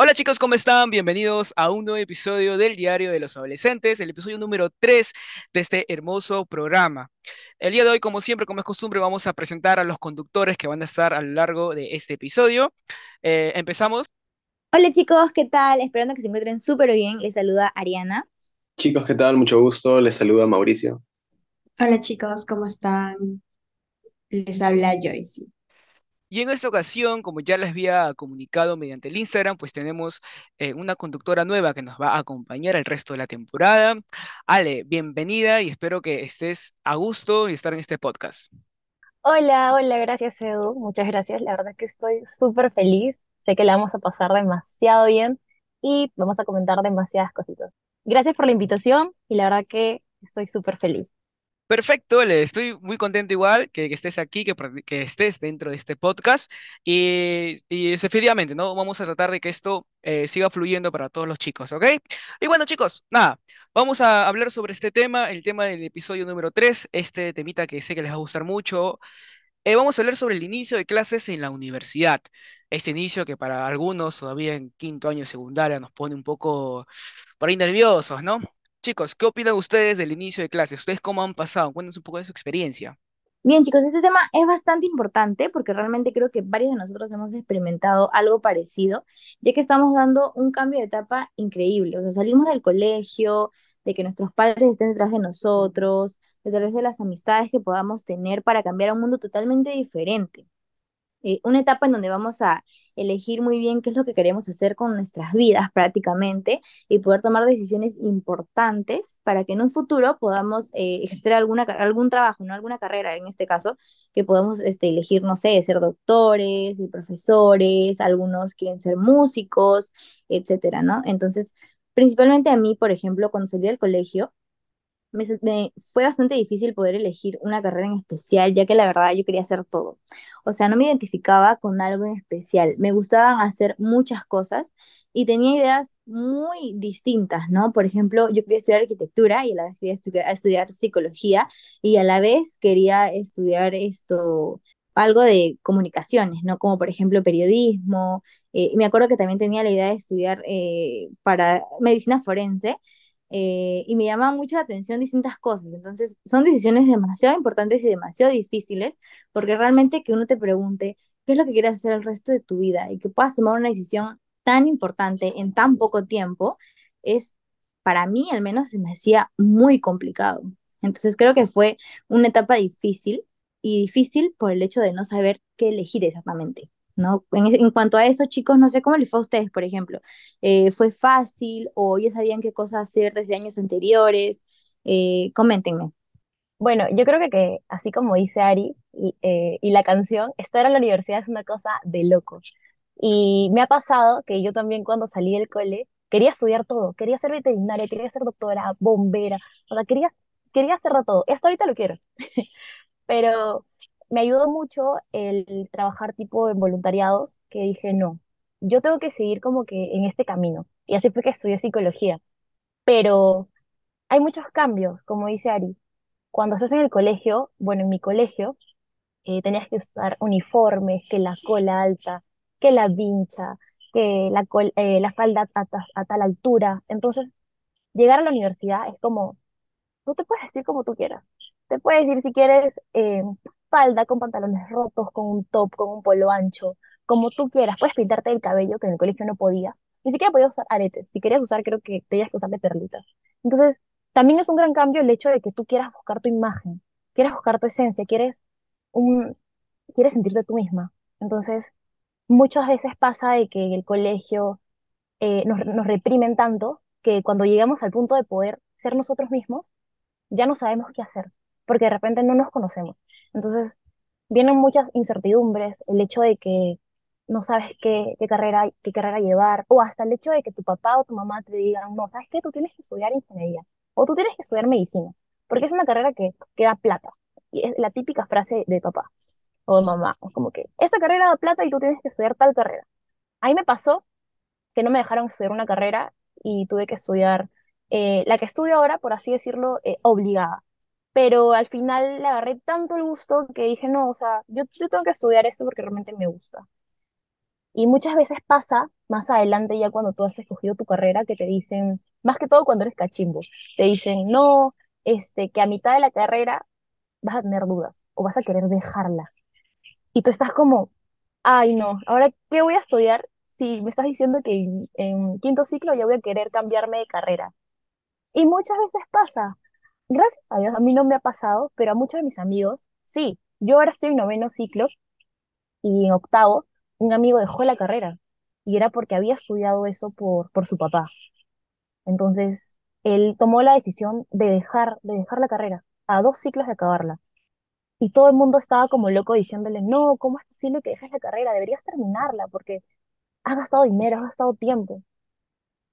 Hola chicos, ¿cómo están? Bienvenidos a un nuevo episodio del Diario de los Adolescentes, el episodio número 3 de este hermoso programa. El día de hoy, como siempre, como es costumbre, vamos a presentar a los conductores que van a estar a lo largo de este episodio. Eh, empezamos. Hola chicos, ¿qué tal? Esperando que se encuentren súper bien. Les saluda Ariana. Chicos, ¿qué tal? Mucho gusto. Les saluda Mauricio. Hola chicos, ¿cómo están? Les habla Joyce. Y en esta ocasión, como ya les había comunicado mediante el Instagram, pues tenemos eh, una conductora nueva que nos va a acompañar el resto de la temporada. Ale, bienvenida y espero que estés a gusto y estar en este podcast. Hola, hola, gracias Edu, muchas gracias. La verdad que estoy súper feliz. Sé que la vamos a pasar demasiado bien y vamos a comentar demasiadas cositas. Gracias por la invitación y la verdad que estoy súper feliz. Perfecto, le estoy muy contento igual que, estés aquí, que, estés dentro de este podcast y, y efectivamente, ¿no? Vamos a tratar de que esto eh, siga fluyendo para todos los chicos, ¿ok? Y bueno, chicos, nada, vamos a hablar sobre este tema, el tema del episodio número 3, este temita que sé que les va a gustar mucho. Eh, vamos a hablar sobre el inicio de clases en la universidad. Este inicio que para algunos todavía en quinto año de secundaria nos pone un poco por ahí nerviosos, ¿no? Chicos, ¿qué opinan ustedes del inicio de clases? ¿Ustedes cómo han pasado? Cuéntenos un poco de su experiencia. Bien chicos, este tema es bastante importante porque realmente creo que varios de nosotros hemos experimentado algo parecido, ya que estamos dando un cambio de etapa increíble. O sea, salimos del colegio, de que nuestros padres estén detrás de nosotros, de través de las amistades que podamos tener para cambiar a un mundo totalmente diferente. Eh, una etapa en donde vamos a elegir muy bien qué es lo que queremos hacer con nuestras vidas prácticamente y poder tomar decisiones importantes para que en un futuro podamos eh, ejercer alguna, algún trabajo, no alguna carrera en este caso, que podamos este, elegir, no sé, ser doctores y profesores, algunos quieren ser músicos, etcétera, ¿no? Entonces, principalmente a mí, por ejemplo, cuando salí del colegio, me, me- fue bastante difícil poder elegir una carrera en especial, ya que la verdad yo quería hacer todo. O sea, no me identificaba con algo en especial. Me gustaban hacer muchas cosas y tenía ideas muy distintas, ¿no? Por ejemplo, yo quería estudiar arquitectura y a la vez quería estu- estudiar psicología y a la vez quería estudiar esto, algo de comunicaciones, ¿no? Como por ejemplo periodismo. eh, me acuerdo que también tenía la idea de estudiar eh, para medicina forense eh, y me llamaban mucho la atención distintas cosas. Entonces, son decisiones demasiado importantes y demasiado difíciles, porque realmente que uno te pregunte qué es lo que quieres hacer el resto de tu vida y que puedas tomar una decisión tan importante en tan poco tiempo, es, para mí al menos, se me hacía muy complicado. Entonces, creo que fue una etapa difícil y difícil por el hecho de no saber qué elegir exactamente. ¿No? En, en cuanto a eso, chicos, no sé cómo les fue a ustedes, por ejemplo eh, fue fácil o ya sabían qué cosas hacer desde años anteriores. Eh, coméntenme. Bueno, yo creo que, que así como dice Ari y, eh, y la canción, estar en la universidad es una cosa de locos. Y me ha pasado que yo también cuando salí del cole quería estudiar todo, quería ser veterinaria, quería ser doctora, bombera, o sea, quería, quería hacer de todo. Esto ahorita lo quiero. pero me ayudó mucho el trabajar tipo en voluntariados, que dije, no, yo tengo que seguir como que en este camino. Y así fue que estudié psicología. Pero hay muchos cambios, como dice Ari. Cuando estás en el colegio, bueno, en mi colegio, eh, tenías que usar uniformes, que la cola alta, que la vincha, que la, col- eh, la falda a, a tal altura. Entonces, llegar a la universidad es como Tú te puedes decir como tú quieras. Te puedes decir si quieres eh, falda con pantalones rotos, con un top, con un polo ancho, como tú quieras. Puedes pintarte el cabello, que en el colegio no podías. Ni siquiera podías usar aretes. Si querías usar, creo que tenías que usar de perlitas. Entonces, también es un gran cambio el hecho de que tú quieras buscar tu imagen, quieras buscar tu esencia, quieres, un, quieres sentirte tú misma. Entonces, muchas veces pasa de que en el colegio eh, nos, nos reprimen tanto que cuando llegamos al punto de poder ser nosotros mismos, ya no sabemos qué hacer, porque de repente no nos conocemos. Entonces, vienen muchas incertidumbres, el hecho de que no sabes qué, qué carrera, qué carrera llevar, o hasta el hecho de que tu papá o tu mamá te digan, no, ¿sabes qué? Tú tienes que estudiar ingeniería, o tú tienes que estudiar medicina, porque es una carrera que, que da plata. Y es la típica frase de papá o de mamá, es como que, esa carrera da plata y tú tienes que estudiar tal carrera. Ahí me pasó que no me dejaron estudiar una carrera y tuve que estudiar eh, la que estudio ahora, por así decirlo, eh, obligada. Pero al final le agarré tanto el gusto que dije, no, o sea, yo, tengo que estudiar esto porque realmente me gusta. Y muchas veces pasa más adelante, ya cuando tú has escogido tu carrera, que te dicen, más que todo cuando eres cachimbo, te dicen, no, este, que a mitad de la carrera vas a tener dudas o vas a querer dejarla. Y tú estás como, ay, no, ahora, ¿qué voy a estudiar si me estás diciendo que en, en quinto ciclo ya voy a querer cambiarme de carrera? Y muchas veces pasa. Gracias a Dios, a mí no me ha pasado, pero a muchos de mis amigos, sí. Yo ahora estoy en noveno ciclo y en octavo, un amigo dejó la carrera y era porque había estudiado eso por, por su papá. Entonces, él tomó la decisión de dejar, de dejar la carrera, a dos ciclos de acabarla. Y todo el mundo estaba como loco diciéndole, no, ¿cómo es posible que dejes la carrera? Deberías terminarla porque has gastado dinero, has gastado tiempo.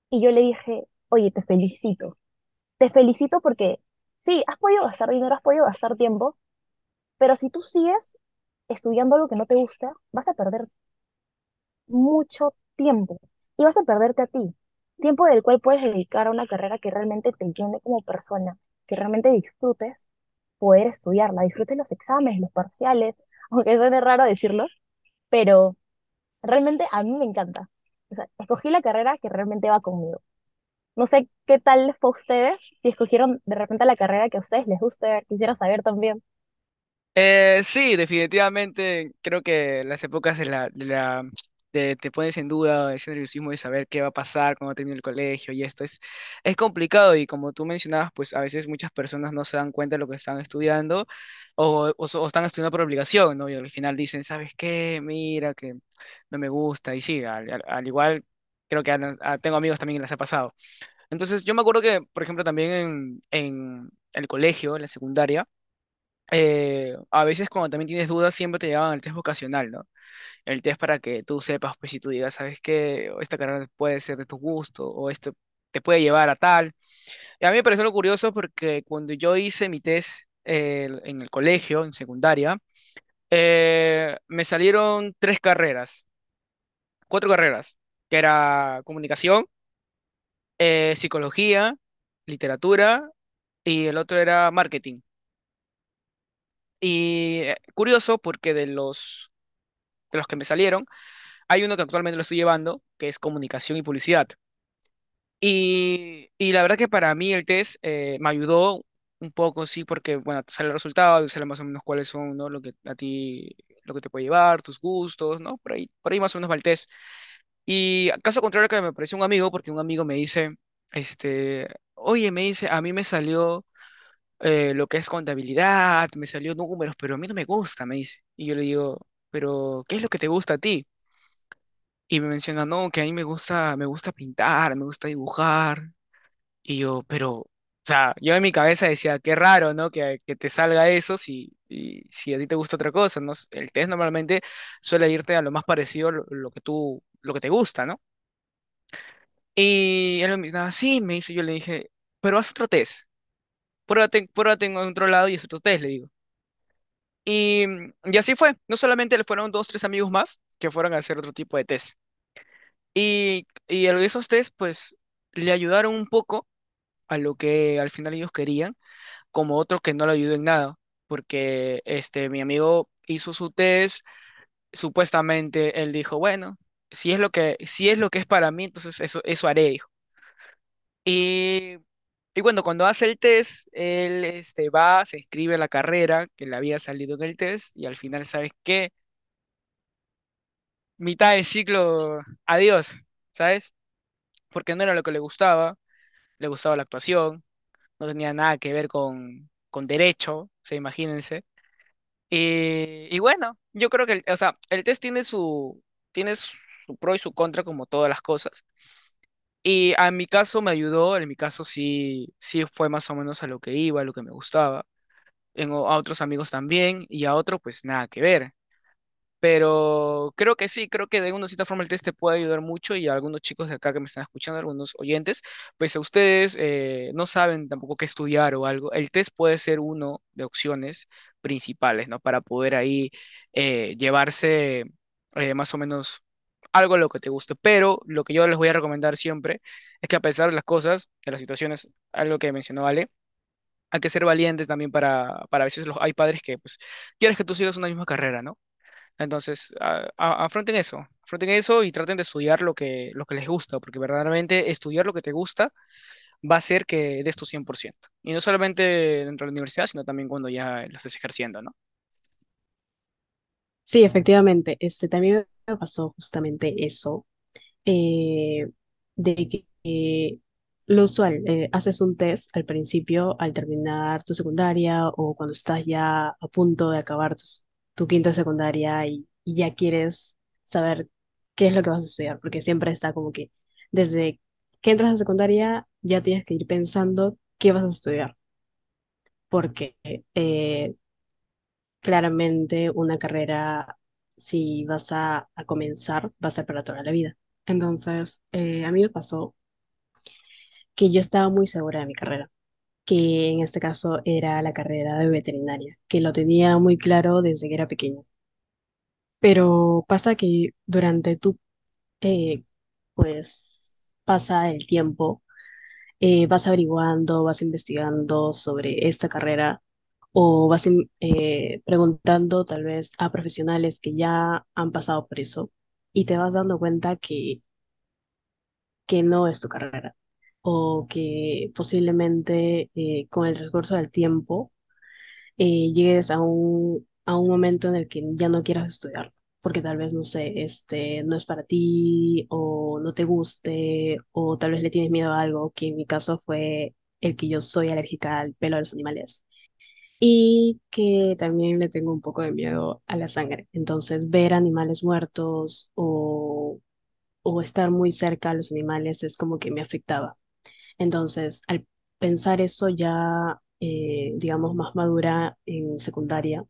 Y yo le dije, oye, te felicito. Te felicito porque sí, has podido gastar dinero, has podido gastar tiempo, pero si tú sigues estudiando algo que no te gusta, vas a perder mucho tiempo y vas a perderte a ti. Tiempo del cual puedes dedicar a una carrera que realmente te llene como persona, que realmente disfrutes poder estudiarla, disfrutes los exámenes, los parciales, aunque suene raro decirlo, pero realmente a mí me encanta. O escogí la carrera que realmente va conmigo. No sé qué tal les fue a ustedes, si escogieron de repente la carrera que a ustedes les guste, quisiera saber también. Eh, sí, definitivamente creo que las épocas de la, de la de- te pones en duda ese nerviosismo de saber qué va a pasar cuando termine el colegio y esto es, es complicado y como tú mencionabas, pues a veces muchas personas no se dan cuenta de lo que están estudiando o, o o están estudiando por obligación, ¿no? Y al final dicen, ¿sabes qué? Mira que no me gusta y sí, al, al- al igual creo que a- a- tengo amigos también que les ha pasado. Entonces yo me acuerdo que, por ejemplo, también en, en el colegio, en la secundaria, eh, a veces cuando también tienes dudas, siempre te llevan al test vocacional, ¿no? El test para que tú sepas, pues si tú digas, ¿sabes qué? O Esta carrera puede ser de tu gusto, o esto te puede llevar a tal. Y a mí me pareció lo curioso porque cuando yo hice mi test eh, en el colegio, en secundaria, eh, me salieron tres carreras, cuatro carreras, que era comunicación, eh, psicología, literatura, y el otro era marketing. Y eh, curioso porque de los, de los que me salieron, Hay uno que actualmente lo estoy llevando, que es comunicación y publicidad. Y, y la verdad que para mí el test eh, me ayudó un poco, sí, porque, bueno, te sale el resultado, te sale más o menos cuáles son, ¿no? Lo que a ti, lo que te puede llevar, tus gustos, ¿no? Por ahí, por ahí más o menos va el test. Y caso contrario que me pareció un amigo, porque un amigo me dice, este, oye, me dice, a mí me salió eh, lo que es contabilidad, me salió números, pero a mí no me gusta, me dice. Y yo le digo, pero ¿qué es lo que te gusta a ti? Y me menciona, no, que a mí me gusta, me gusta pintar, me gusta dibujar. Y yo, pero, sea, yo en mi cabeza decía, qué raro, ¿no? Que, que te salga eso si, y, si a ti te gusta otra cosa, ¿no? El test normalmente suele irte a lo más parecido lo, lo que tú, lo que te gusta, ¿no? Y él me dice, sí, me dice, yo le dije, pero haz otro test. Pruébate, pruébate en otro lado y es otro test, le digo. Y, y así fue. No solamente le fueron dos, tres amigos más que fueron a hacer otro tipo de test. Y, y esos test, pues, le ayudaron un poco a lo que al final ellos querían, como otro que no le ayudó en nada, porque este, mi amigo hizo su test, supuestamente él dijo, bueno, si es lo que, si es lo que es para mí, entonces eso, eso haré, dijo. Y, y bueno, cuando hace el test, él este, va, se inscribe a la carrera que le había salido en el test, y al final, ¿sabes qué? Mitad de ciclo, adiós, ¿sabes? Porque no era lo que le gustaba le gustaba la actuación, no tenía nada que ver con, con derecho, o sea, imagínense. Y, y bueno, yo creo que, el, o sea, el test tiene su, tiene su pro y su contra como todas las cosas. Y a mi caso me ayudó, en mi caso sí, sí fue más o menos a lo que iba, a lo que me gustaba. En, a otros amigos también y a otro pues nada que ver. Pero creo que sí, creo que de alguna cierta forma el test te puede ayudar mucho y algunos chicos de acá que me están escuchando, algunos oyentes, pues a ustedes eh, no saben tampoco qué estudiar o algo, el test puede ser uno de opciones principales, ¿no? Para poder ahí eh, llevarse eh, más o menos algo a lo que te guste. Pero lo que yo les voy a recomendar siempre es que a pesar de las cosas, de las situaciones, algo que mencionó Ale, hay que ser valientes también para, para a veces los, hay padres que pues quieres que tú sigas una misma carrera, ¿no? Entonces, a- afronten eso, afronten eso y traten de estudiar lo que, lo que les gusta, porque verdaderamente estudiar lo que te gusta va a hacer que des tu 100%. Y no solamente dentro de la universidad, sino también cuando ya lo estés ejerciendo, ¿no? Sí, efectivamente, este también me pasó justamente eso, eh, de que eh, lo usual, eh, haces un test al principio, al terminar tu secundaria o cuando estás ya a punto de acabar tus- tu, quinto de secundaria y, ya quieres saber qué es lo que vas a estudiar, porque siempre está como que desde que entras a secundaria ya tienes que ir pensando qué vas a estudiar, porque eh, claramente una carrera, si vas a, a comenzar, va a ser para toda la vida. Entonces, eh, a mí me pasó que yo estaba muy segura de mi carrera, que en este caso era la carrera de veterinaria, que lo tenía muy claro desde que era pequeño. Pero pasa que durante tu, eh, pues, pasa el tiempo, eh, vas averiguando, vas investigando sobre esta carrera o vas eh, preguntando tal vez a profesionales que ya han pasado por eso y te vas dando cuenta que, que no es tu carrera o que posiblemente eh, con el transcurso del tiempo eh, llegues a un, a un momento en el que ya no quieras estudiar, porque tal vez, no sé, este, no es para ti o no te guste o tal vez le tienes miedo a algo, que en mi caso fue el que yo soy alérgica al pelo de los animales y que también le tengo un poco de miedo a la sangre. Entonces, ver animales muertos o, o estar muy cerca a los animales es como que me afectaba. Entonces, al pensar eso ya, eh, digamos, más madura en secundaria,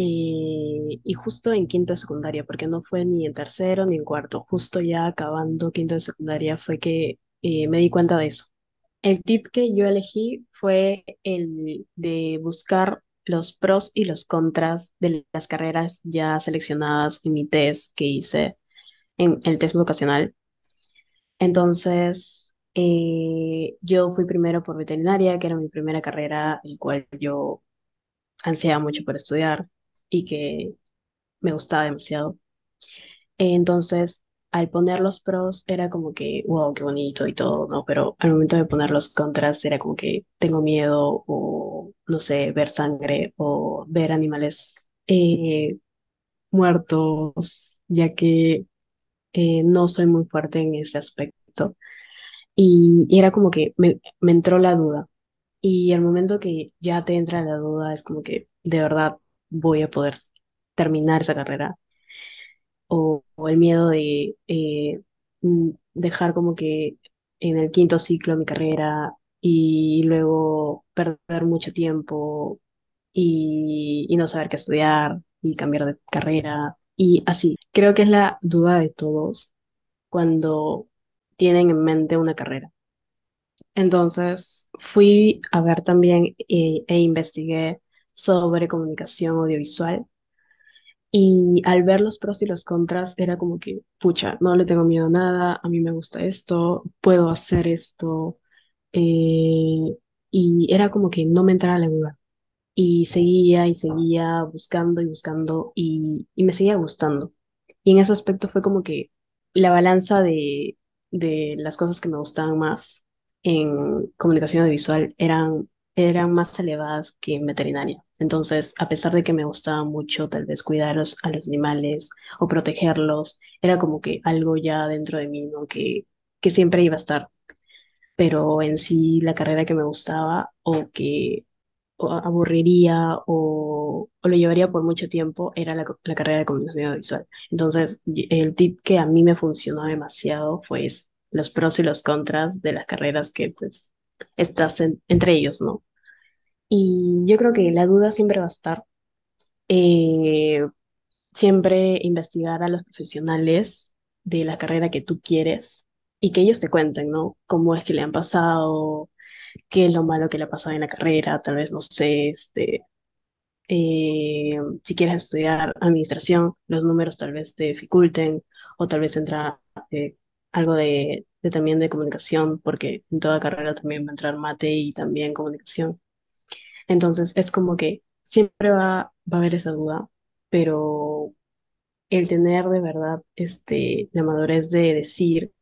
y justo en quinto de secundaria, porque no fue ni en tercero ni en cuarto, justo ya acabando quinto de secundaria fue que eh, me di cuenta de eso. El tip que yo elegí fue el de buscar los pros y los contras de las carreras ya seleccionadas en mi test que hice, en el test vocacional. Entonces, eh, yo fui primero por veterinaria, que era mi primera carrera, el cual yo ansiaba mucho por estudiar y que me gustaba demasiado. Entonces, al poner los pros era como que, wow, qué bonito y todo, ¿no? Pero al momento de poner los contras era como que tengo miedo o, no sé, ver sangre o ver animales eh, muertos, ya que eh, no soy muy fuerte en ese aspecto. Y, era como que me, entró la duda. Y al momento que ya te entra la duda, es como que de verdad voy a poder terminar esa carrera o, el miedo de eh, mm, dejar como que en el quinto ciclo mi carrera y luego perder mucho tiempo y no saber qué estudiar y cambiar de carrera y así. Creo que es la duda de todos cuando tienen en mente una carrera. Entonces fui a ver también eh, e investigué sobre comunicación audiovisual y al ver los pros y los contras, era como que, pucha, no le tengo miedo a nada, a mí me gusta esto, puedo hacer esto. eh, y era como que no me entraba la duda. Y seguía y seguía buscando y buscando y, y me seguía gustando. Y en ese aspecto fue como que la balanza de, de las cosas que me gustaban más en comunicación audiovisual eran, eran más elevadas que en veterinaria. Entonces, a pesar de que me gustaba mucho tal vez cuidar a los, animales o protegerlos, era como que algo ya dentro de mí, ¿no? Que, que siempre iba a estar. Pero en sí, la carrera que me gustaba o que aburriría o, o lo llevaría por mucho tiempo era la, carrera de comunicación audiovisual. Entonces, el tip que a mí me funcionó demasiado fue los pros y los contras de las carreras que pues estás en- entre ellos, ¿no? Y yo creo que la duda siempre va a estar. eh, siempre investigar a los profesionales de la carrera que tú quieres y que ellos te cuenten, ¿no? Cómo es que le han pasado, qué es lo malo que le ha pasado en la carrera, tal vez, no sé, este, eh, si quieres estudiar administración, los números tal vez te dificulten o tal vez entra eh, algo de, también de comunicación, porque en toda carrera también va a entrar mate y también comunicación. Entonces es como que siempre va, va a haber esa duda, pero el tener de verdad este, la madurez de decir,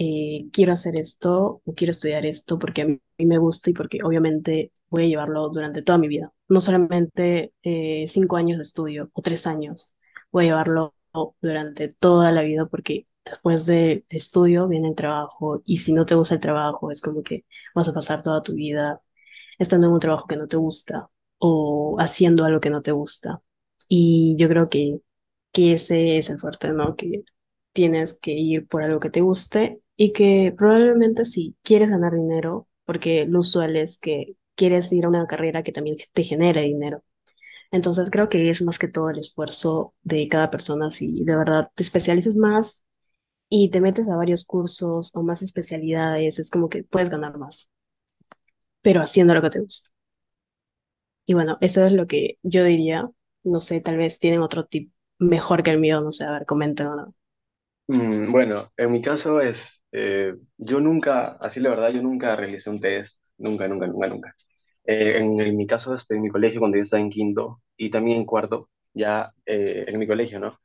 eh, quiero hacer esto o quiero estudiar esto porque a mí me gusta y porque obviamente voy a llevarlo durante toda mi vida. No solamente eh, cinco años de estudio o tres años, voy a llevarlo durante toda la vida porque después del estudio viene el trabajo y si no te gusta el trabajo es como que vas a pasar toda tu vida estando en un trabajo que no te gusta o haciendo algo que no te gusta. Y yo creo que, que ese es el fuerte, ¿no? Que tienes que ir por algo que te guste y que probablemente si quieres ganar dinero, porque lo usual es que quieres ir a una carrera que también te genere dinero. Entonces creo que es más que todo el esfuerzo de cada persona. Si de verdad te especializas más y te metes a varios cursos o más especialidades, es como que puedes ganar más, pero haciendo lo que te gusta. Y bueno, eso es lo que yo diría. No sé, tal vez tienen otro tip mejor que el mío, no sé, a ver, comenten o no. Mm, bueno, en mi caso es, eh, yo nunca, así la verdad, yo nunca realicé un test, nunca, nunca, nunca, nunca. Eh, en, mi caso, este, en mi colegio, cuando yo estaba en quinto y también en cuarto, ya eh, en mi colegio, ¿no?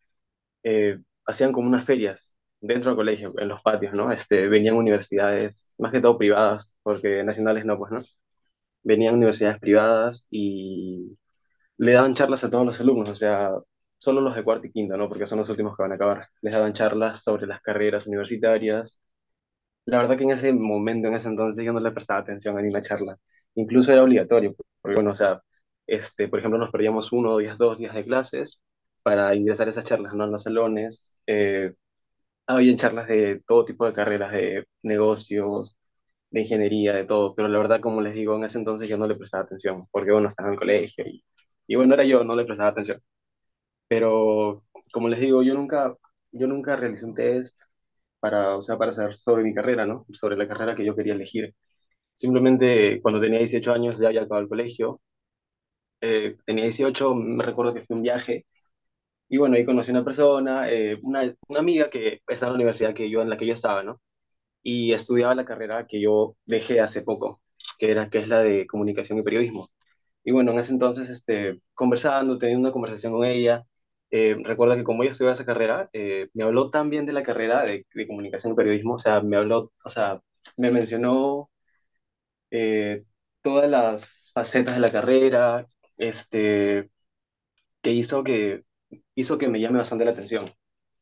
Hacían como unas ferias dentro del colegio, en los patios, ¿no? Este, venían universidades, más que todo privadas, porque nacionales no, pues, ¿no? Venían universidades privadas y le daban charlas a todos los alumnos, o sea, solo los de cuarto y quinto, ¿no? Porque son los últimos que van a acabar. Les daban charlas sobre las carreras universitarias. La verdad que en ese momento, en ese entonces, yo no le prestaba atención a ninguna charla. Incluso era obligatorio, porque bueno, o sea, este, por ejemplo, nos perdíamos uno, días, dos días de clases para ingresar a esas charlas, ¿no? En los salones. Eh, había charlas de todo tipo de carreras, de negocios, de ingeniería, de todo, pero la verdad, como les digo, en ese entonces yo no le prestaba atención, porque bueno, estaba en el colegio y, y bueno, era yo, no le prestaba atención. Pero como les digo, yo nunca, yo nunca realicé un test para, o sea, para saber sobre mi carrera, ¿no? Sobre la carrera que yo quería elegir. Simplemente cuando tenía 18 años ya había acabado el colegio. Eh, tenía 18, me recuerdo que fue un viaje y bueno, ahí conocí a una persona, eh, una, una amiga que está en la universidad que yo, en la que yo estaba, ¿no? Y estudiaba la carrera que yo dejé hace poco, que era, que es la de comunicación y periodismo. Y bueno, en ese entonces, este, conversando, teniendo una conversación con ella, eh, recuerdo que como ella estudiaba esa carrera, eh, me habló tan bien de la carrera de, comunicación y periodismo, o sea, me habló, o sea, me mencionó eh, todas las facetas de la carrera, este, que hizo que, hizo que me llame bastante la atención.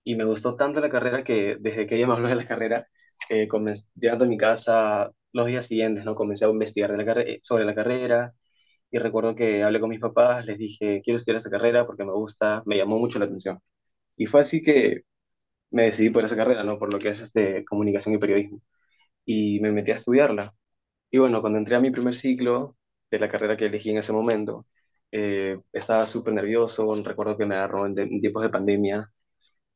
Y me gustó tanto la carrera que desde que ella me habló de la carrera, eh, llegando a mi casa los días siguientes, ¿no? Comencé a investigar de la sobre la carrera y recuerdo que hablé con mis papás, les dije, quiero estudiar esa carrera porque me gusta, me llamó mucho la atención. Y fue así que me decidí por esa carrera, ¿no? Por lo que es este, comunicación y periodismo. Y me metí a estudiarla. Y bueno, cuando entré a mi primer ciclo de la carrera que elegí en ese momento, eh, estaba súper nervioso, recuerdo que me agarró en, de- en tiempos de pandemia.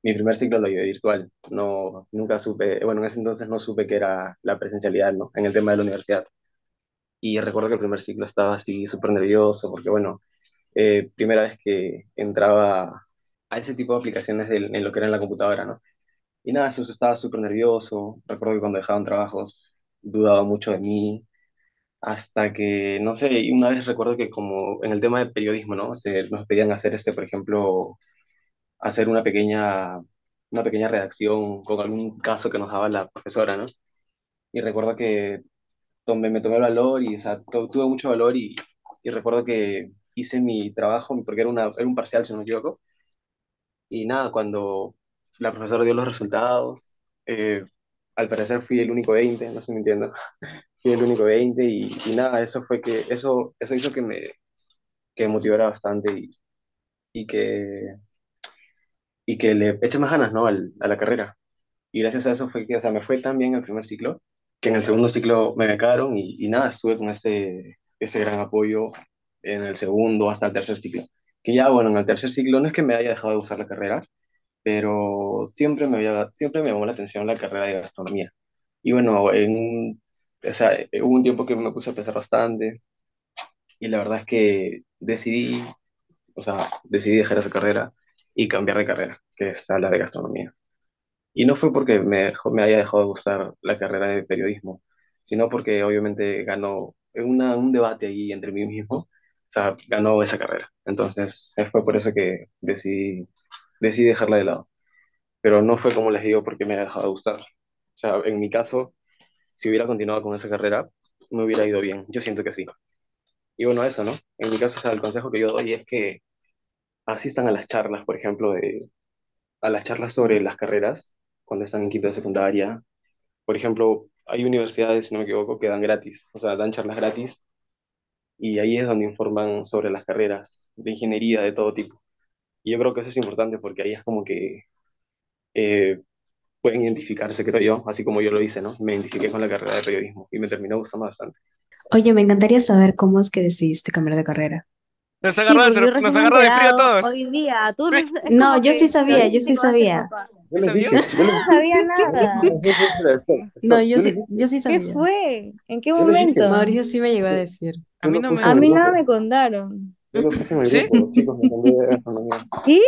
Mi primer ciclo lo llevé virtual, no, nunca supe, bueno, en ese entonces no supe qué era la presencialidad, ¿no? En el tema de la universidad. Y recuerdo que el primer ciclo estaba así súper nervioso, porque bueno, eh, primera vez que entraba a ese tipo de aplicaciones en lo que era en la computadora, ¿no? Y nada, eso estaba súper nervioso. Recuerdo que cuando dejaban trabajos dudaba mucho de mí, hasta que, no sé, una vez recuerdo que como en el tema de periodismo, ¿no? Se, nos pedían hacer, este, por ejemplo, hacer una pequeña, una pequeña redacción con algún caso que nos daba la profesora, ¿no? Y recuerdo que tomé, me tomé valor y, o sea, tu- tuve mucho valor y, y recuerdo que hice mi trabajo, porque era, una, era un parcial, si no me equivoco, y nada, cuando la profesora dio los resultados, eh, al parecer fui el único 20, no sé si me entiendo, fui el único 20 y, y nada, eso fue que, eso, eso hizo que me, que me motivara bastante y, y que, y que le eche más ganas, ¿no? al- a la carrera. Y gracias a eso fue que, o sea, me fue tan bien el primer ciclo, que en el segundo ciclo me becaron y, y nada, estuve con ese, ese gran apoyo en el segundo hasta el tercer ciclo. Que ya, bueno, en el tercer ciclo no es que me haya dejado de usar la carrera, pero siempre me había, siempre me llamó la atención la carrera de gastronomía. Y bueno, en, o sea, hubo un tiempo que me puse a pensar bastante y la verdad es que decidí, o sea, decidí dejar esa carrera y cambiar de carrera, que es la de gastronomía. Y no fue porque me, dejó- me haya dejado de gustar la carrera de periodismo, sino porque obviamente ganó una, un debate ahí entre mí mismo. sea, ganó esa carrera. Entonces, eh, fue por eso que decidí, decidí dejarla de lado. Pero no fue como les digo porque me ha dejado de gustar. O sea, en mi caso, si hubiera continuado con esa carrera, me hubiera ido bien. Yo siento que sí. Y bueno, eso, ¿no? En mi caso, o sea, el consejo que yo doy es que asistan a las charlas, por ejemplo, de, a las charlas sobre las carreras, cuando están en quinto de secundaria. Por ejemplo, hay universidades, si no me equivoco, que dan gratis, o sea, dan charlas gratis, y ahí es donde informan sobre las carreras de ingeniería de todo tipo. Y yo creo que eso es importante porque ahí es como que eh, pueden identificarse, creo yo, así como yo lo hice, ¿no? Me identifiqué con la carrera de periodismo y me terminó gustando bastante. Oye, me encantaría saber cómo es que decidiste cambiar de carrera. Nos Sí, agarró de, porque yo sor- nos agarró de frío a todos. hoy día. Tú no, yo sí sabía, yo sí sabía. papá. Yo les dije, yo les no sabía nada. No, yo sí, yo sí ¿Qué sabía. fue? ¿En qué momento? Mauricio sí me llegó a decir. A mí lo no A me... el mí nada me contaron. yo lo puse en el ¿Sí? grupo, chicos, me cambié. ¿Qué?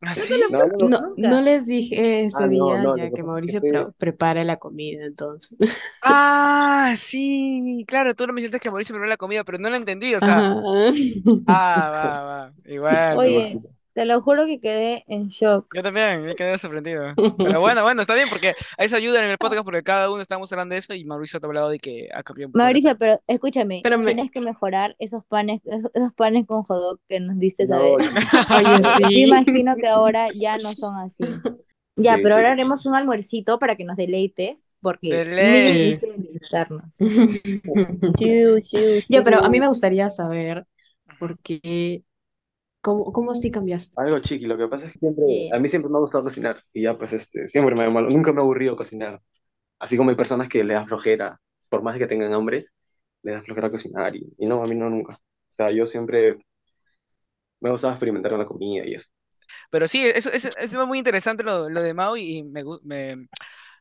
¿Así? no lo No, no, No, les dije ese Ah, día no, ya que que que Mauricio fue, pre- prepare la comida, entonces. Ah, sí, claro, tú no me sientes que Mauricio preparó la comida, pero no lo entendí, o sea, Ajá. ah, va, va, igual, sí, igual. Te lo juro que quedé en shock. Yo también, me quedé sorprendido. Pero bueno, bueno, está bien, porque eso ayuda en el podcast, porque cada uno estamos hablando de eso y Mauricio te ha hablado de que ha cambiado un poco la Mauricio, pero escúchame, Pero me, tienes que mejorar esos panes, esos panes con hot que nos diste esa No, oye, yo sí. imagino que ahora ya no son así. Ya, sí, pero ahora haremos un almuercito para que nos deleites, porque chiu, Ya, pero a mí me gustaría saber por qué, cómo, cómo así cambiaste. Algo chiqui, lo que pasa es que siempre, Yeah. a mí siempre me ha gustado cocinar y ya pues este, siempre me ha mal, nunca me ha aburrido cocinar. Así como hay personas que le dan flojera, por más que tengan hambre, le dan flojera cocinar y, y no, a mí no nunca. O sea, yo siempre me ha gustado experimentar con la comida y eso. Pero sí, eso, eso, eso es muy interesante lo, lo de Mao y me, me,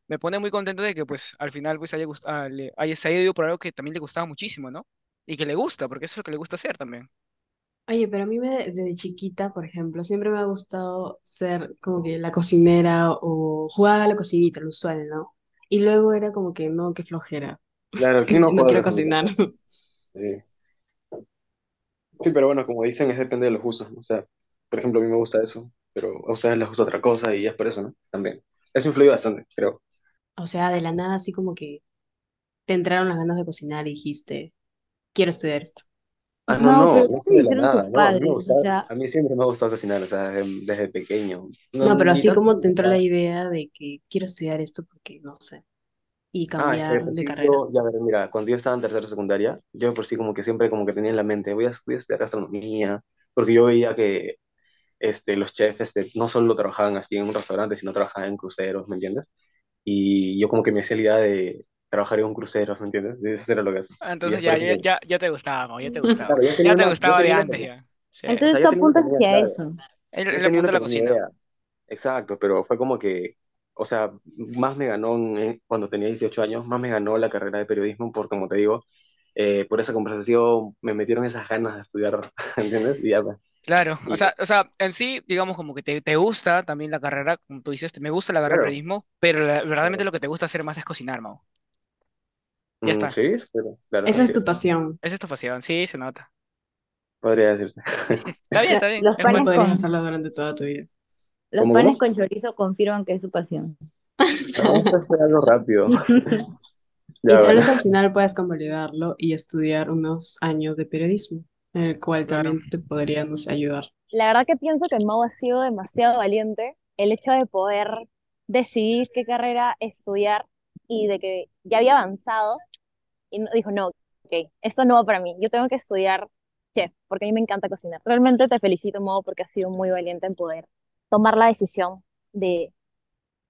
me pone muy contento de que pues al final pues haya, gust- ah, le- haya, se haya ido por algo que también le gustaba muchísimo, ¿no? Y que le gusta, porque eso es lo que le gusta hacer también. Oye, pero a mí me, desde chiquita, por ejemplo, siempre me ha gustado ser como que la cocinera o jugar a la cocinita, lo usual, ¿no? Y luego era como que no, qué flojera, Claro, ¿quién no no quiero cocinar? Sí. Sí, pero bueno, como dicen, es depende de los gustos, ¿no? O sea, por ejemplo, a mí me gusta eso, pero a ustedes les gusta otra cosa y es por eso, ¿no? También. Eso influye bastante, creo. O sea, de la nada, así como que te entraron las ganas de cocinar y dijiste, quiero estudiar esto. Ah, no, No, no, pero no ¿qué te de la dijeron tus nada, no, a mí me padres? O sea, a mí siempre me ha gustado cocinar, o sea, desde, desde pequeño. No, No, pero ni así tanto como te entró la idea de que quiero estudiar esto porque no sé, y Ah, es que de cambiar por de sí carrera. yo, ya ver, mira, cuando yo estaba en tercera secundaria, yo de por sí como que siempre como que tenía en la mente, voy a, voy a estudiar gastronomía, porque yo veía que este, los chefs este, no solo trabajaban así en un restaurante, sino trabajaban en cruceros, ¿me entiendes? Y yo como que me hacía la idea de trabajar en un crucero, ¿me entiendes? Y eso era lo que hacía. Ah, Entonces es por ya, ya, ya, ya te gustaba, Mau, ya te gustaba. claro, yo tenía Ya te una, yo gustaba de antes ya. Sí. o sea, entonces tú apuntas hacia claro, eso. Él, tenía apunta a la cocina. idea, exacto, pero fue como que, o sea, más me ganó en- cuando tenía 18 años, más me ganó la carrera de periodismo, porque como te digo, eh, por esa conversación me metieron esas ganas de estudiar, ¿entiendes? Y ya, pues, Claro, o sea, o sea, en sí, digamos como que te, te gusta también la carrera, como tú dices, te- me gusta la carrera de claro, periodismo, pero la- verdaderamente claro. lo que te gusta hacer más es cocinar, Mau. Ya Mm, está. sí, pero, claro, Esa es tu pasión. Esa es tu pasión, sí, se nota. podría decirse. Está bien, La- está bien, los es panes con, hacerlo durante toda tu vida. los ¿Cómo, panes con chorizo confirman que es su pasión. Esto fue algo rápido. Y tal bueno. vez al final puedas convalidarlo y estudiar unos años de periodismo, en el cual Claro. también te podría, no sé, ayudar. La verdad que pienso que Mau ha sido demasiado valiente el hecho de poder decidir qué carrera estudiar y de que ya había avanzado y dijo, no, ok, esto no va para mí, yo tengo que estudiar chef, porque a mí me encanta cocinar. Realmente te felicito, Mau, porque has sido muy valiente en poder tomar la decisión de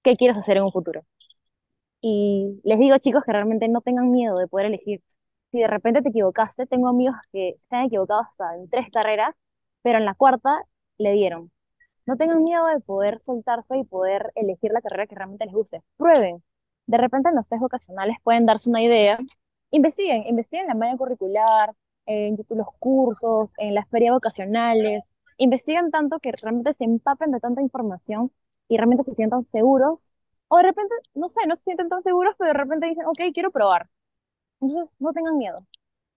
qué quieres hacer en un futuro. Y les digo, chicos, que realmente no tengan miedo de poder elegir. Si de repente te equivocaste, tengo amigos que se han equivocado hasta en tres carreras, pero en la cuarta le dieron. No tengan miedo de poder soltarse y poder elegir la carrera que realmente les guste. Prueben. De repente en los test vocacionales pueden darse una idea. Investiguen, investiguen la malla curricular, en YouTube los cursos, en las ferias vocacionales. Investiguen tanto que realmente se empapen de tanta información y realmente se sientan seguros. O de repente, no sé, no se sienten tan seguros, pero de repente dicen, ok, quiero probar. Entonces, no tengan miedo.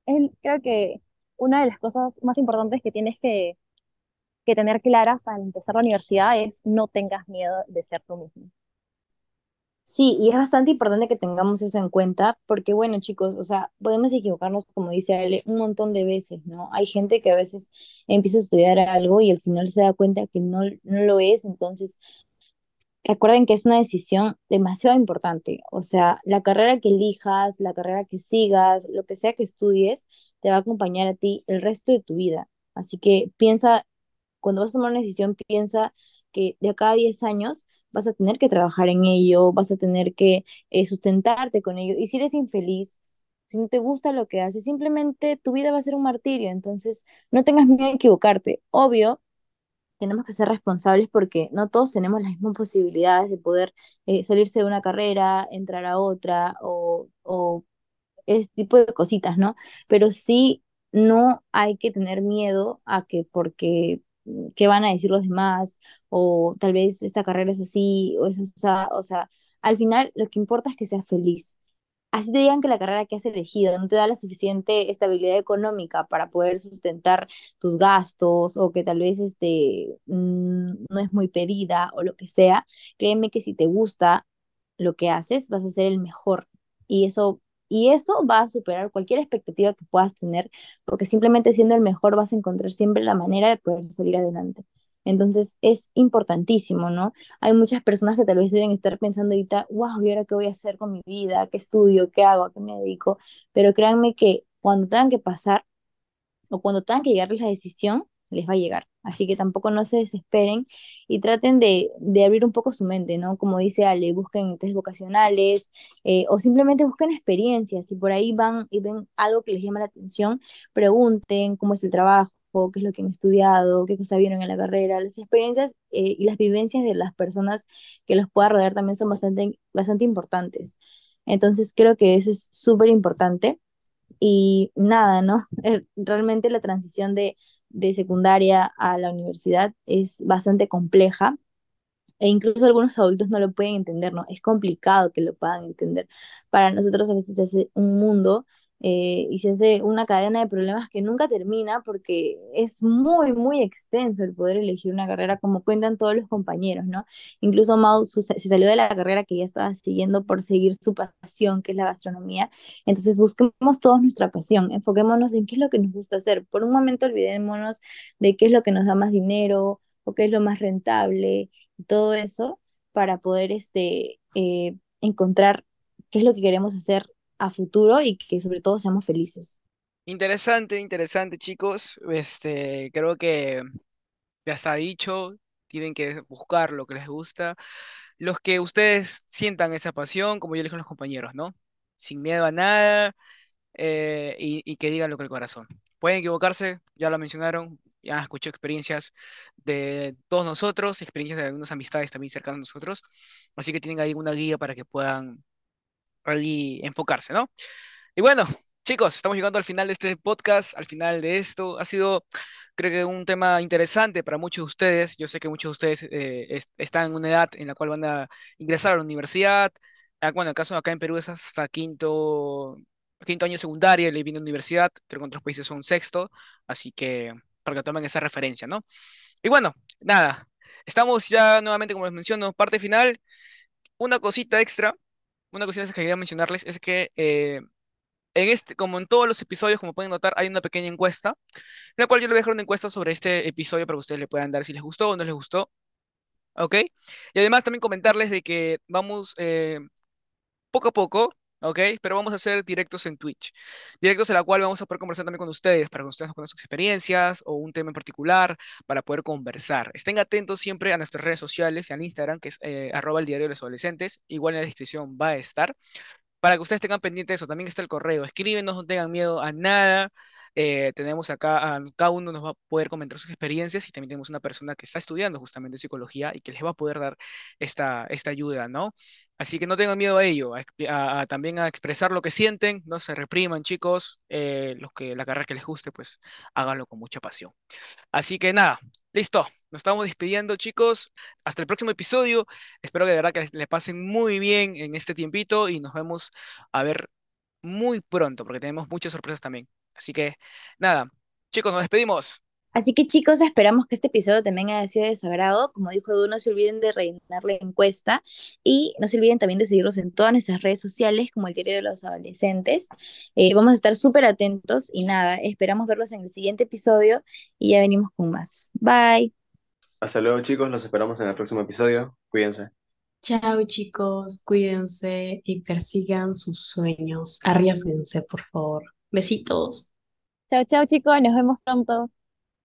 Es, creo que una de las cosas más importantes que tienes que, que tener claras al empezar la universidad es no tengas miedo de ser tú mismo. Sí, y es bastante importante que tengamos eso en cuenta, porque bueno, chicos, o sea, podemos equivocarnos, como dice Ale, un montón de veces, ¿no? Hay gente que a veces empieza a estudiar algo y al final se da cuenta que no, no lo es, entonces recuerden que es una decisión demasiado importante, o sea, la carrera que elijas, la carrera que sigas, lo que sea que estudies, te va a acompañar a ti el resto de tu vida. Así que piensa, cuando vas a tomar una decisión, piensa que de acá a 10 años vas a tener que trabajar en ello, vas a tener que eh, sustentarte con ello. Y si eres infeliz, si no te gusta lo que haces, simplemente tu vida va a ser un martirio. Entonces, no tengas miedo de equivocarte. Obvio, tenemos que ser responsables porque no todos tenemos las mismas posibilidades de poder eh, salirse de una carrera, entrar a otra o, o ese tipo de cositas, ¿no? Pero sí no hay que tener miedo a que porque qué van a decir los demás o tal vez esta carrera es así o es esa, o sea, al final lo que importa es que seas feliz. Así te digan que la carrera que has elegido no te da la suficiente estabilidad económica para poder sustentar tus gastos o que tal vez este, mm, no es muy pedida o lo que sea, créeme que si te gusta lo que haces, vas a ser el mejor. Y eso y eso va a superar cualquier expectativa que puedas tener, porque simplemente siendo el mejor vas a encontrar siempre la manera de poder salir adelante. Entonces es importantísimo, ¿no? Hay muchas personas que tal vez deben estar pensando ahorita, wow, ¿y ahora qué voy a hacer con mi vida? ¿Qué estudio? ¿Qué hago? ¿A qué me dedico? Pero créanme que cuando tengan que pasar o cuando tengan que llegarles la decisión, les va a llegar. Así que tampoco no se desesperen y traten de, de abrir un poco su mente, ¿no? Como dice Ale, busquen test vocacionales eh, o simplemente busquen experiencias. Si por ahí van y ven algo que les llama la atención, pregunten cómo es el trabajo, qué es lo que han estudiado, qué cosas vieron en la carrera. Las experiencias eh, y las vivencias de las personas que los pueda rodear también son bastante, bastante importantes. Entonces creo que eso es súper importante. Y nada, ¿no? Eh, realmente la transición de, de secundaria a la universidad es bastante compleja e incluso algunos adultos no lo pueden entender, ¿no? Es complicado que lo puedan entender. Para nosotros a veces hace un mundo eh, y se hace una cadena de problemas que nunca termina porque es muy, muy extenso el poder elegir una carrera como cuentan todos los compañeros, ¿no? Incluso Mau se salió de la carrera que ya estaba siguiendo por seguir su pasión, que es la gastronomía. Entonces busquemos todos nuestra pasión, enfoquémonos en qué es lo que nos gusta hacer. Por un momento olvidémonos de qué es lo que nos da más dinero o qué es lo más rentable y todo eso para poder este, eh, encontrar qué es lo que queremos hacer a futuro y que sobre todo seamos felices. Interesante, interesante, chicos. Este, creo que ya está dicho, tienen que buscar lo que les gusta. Los que ustedes sientan esa pasión, como yo le dije a los compañeros, ¿no? Sin miedo a nada eh, y, y que digan lo que el corazón. Pueden equivocarse, ya lo mencionaron, ya escuché experiencias de todos nosotros, experiencias de algunas amistades también cercanas a nosotros, así que tienen ahí una guía para que puedan y enfocarse, ¿no? Y bueno, chicos, estamos llegando al final de este podcast, al final de esto. Ha sido, creo que, un tema interesante para muchos de ustedes. Yo sé que muchos de ustedes eh, están en una edad en la cual van a ingresar a la universidad. Ah, bueno, el caso acá en Perú es hasta quinto, quinto año secundaria, le viene universidad, creo que en otros países son sexto, así que para que tomen esa referencia, ¿no? Y bueno, nada, estamos ya nuevamente, como les menciono, parte final. Una cosita extra una cuestión que quería mencionarles es que eh, en este, como en todos los episodios, como pueden notar, hay una pequeña encuesta, en la cual yo le voy a dejar una encuesta sobre este episodio para que ustedes le puedan dar si les gustó o no les gustó. ¿Ok? Y además también comentarles de que vamos eh, poco a poco ¿ok? Pero vamos a hacer directos en Twitch. Directos en la cual vamos a poder conversar también con ustedes, para que ustedes nos sus experiencias o un tema en particular, para poder conversar. Estén atentos siempre a nuestras redes sociales y al Instagram, que es eh, arroba el diario de los adolescentes. Igual en la descripción va a estar. Para que ustedes tengan pendiente de eso, también está el correo. Escríbenos, no tengan miedo a nada. Eh, tenemos acá, cada uno nos va a poder comentar sus experiencias y también tenemos una persona que está estudiando justamente psicología y que les va a poder dar esta, esta ayuda, ¿no? Así que no tengan miedo a ello, a, también a expresar lo que sienten, no se repriman, chicos, eh, los que la carrera que les guste, pues háganlo con mucha pasión. Así que nada, listo, nos estamos despidiendo, chicos. Hasta el próximo episodio. Espero que de verdad que les pasen muy bien en este tiempito y nos vemos a ver muy pronto, porque tenemos muchas sorpresas también. Así que nada, Chicos, nos despedimos. Así que chicos, esperamos que este episodio también haya sido de su agrado. Como dijo Edu, no se olviden de rellenar la encuesta y no se olviden también de seguirnos en todas nuestras redes sociales como el Diario de los Adolescentes. Eh, vamos a estar súper atentos y nada, esperamos verlos en el siguiente episodio y ya venimos con más. Bye. Hasta luego, chicos. Los esperamos en el próximo episodio. Cuídense. Chao chicos, cuídense y persigan sus sueños. Arriesguense, por favor. Besitos. Chao, chao chicos, nos vemos pronto.